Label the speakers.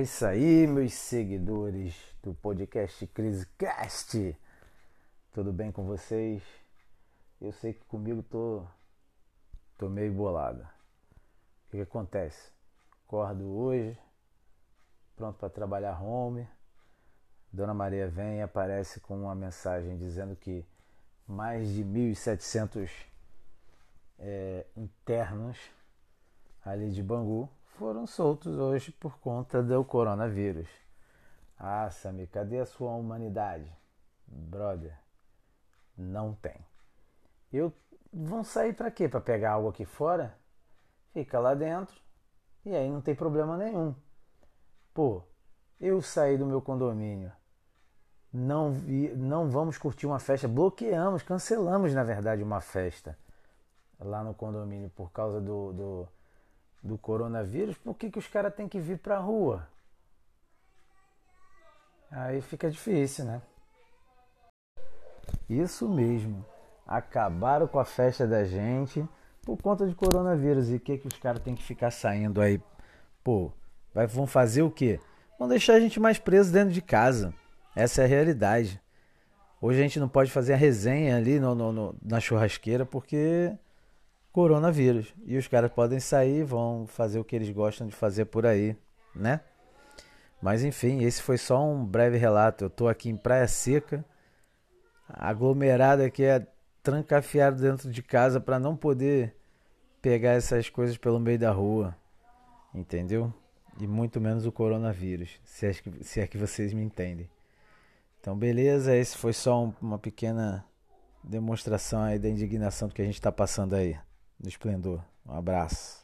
Speaker 1: isso aí, meus seguidores do podcast Crisecast. Tudo bem com vocês? Eu sei que comigo tô, tô meio bolado. O que, que acontece? Acordo hoje, pronto para trabalhar home. Dona Maria vem e aparece com uma mensagem dizendo que mais de 1.700 é, internos ali de Bangu foram soltos hoje por conta do coronavírus. Ah, Samir, cadê a sua humanidade? Brother, não tem. Eu vão sair para quê? Para pegar algo aqui fora? Fica lá dentro e aí não tem problema nenhum. Pô, eu saí do meu condomínio. Não vi, não vamos curtir uma festa, bloqueamos, cancelamos na verdade uma festa lá no condomínio por causa do, do do coronavírus, por que, que os caras têm que vir para a rua? Aí fica difícil, né? Isso mesmo. Acabaram com a festa da gente por conta de coronavírus. E o que, que os caras têm que ficar saindo aí? Pô, vai, vão fazer o quê? Vão deixar a gente mais preso dentro de casa. Essa é a realidade. Hoje a gente não pode fazer a resenha ali no, no, no na churrasqueira porque coronavírus. E os caras podem sair, vão fazer o que eles gostam de fazer por aí, né? Mas enfim, esse foi só um breve relato. Eu tô aqui em Praia Seca, aglomerado aqui é trancafiado dentro de casa para não poder pegar essas coisas pelo meio da rua, entendeu? E muito menos o coronavírus, se é que, se é que vocês me entendem. Então, beleza, esse foi só um, uma pequena demonstração aí da indignação do que a gente está passando aí no esplendor. Um abraço.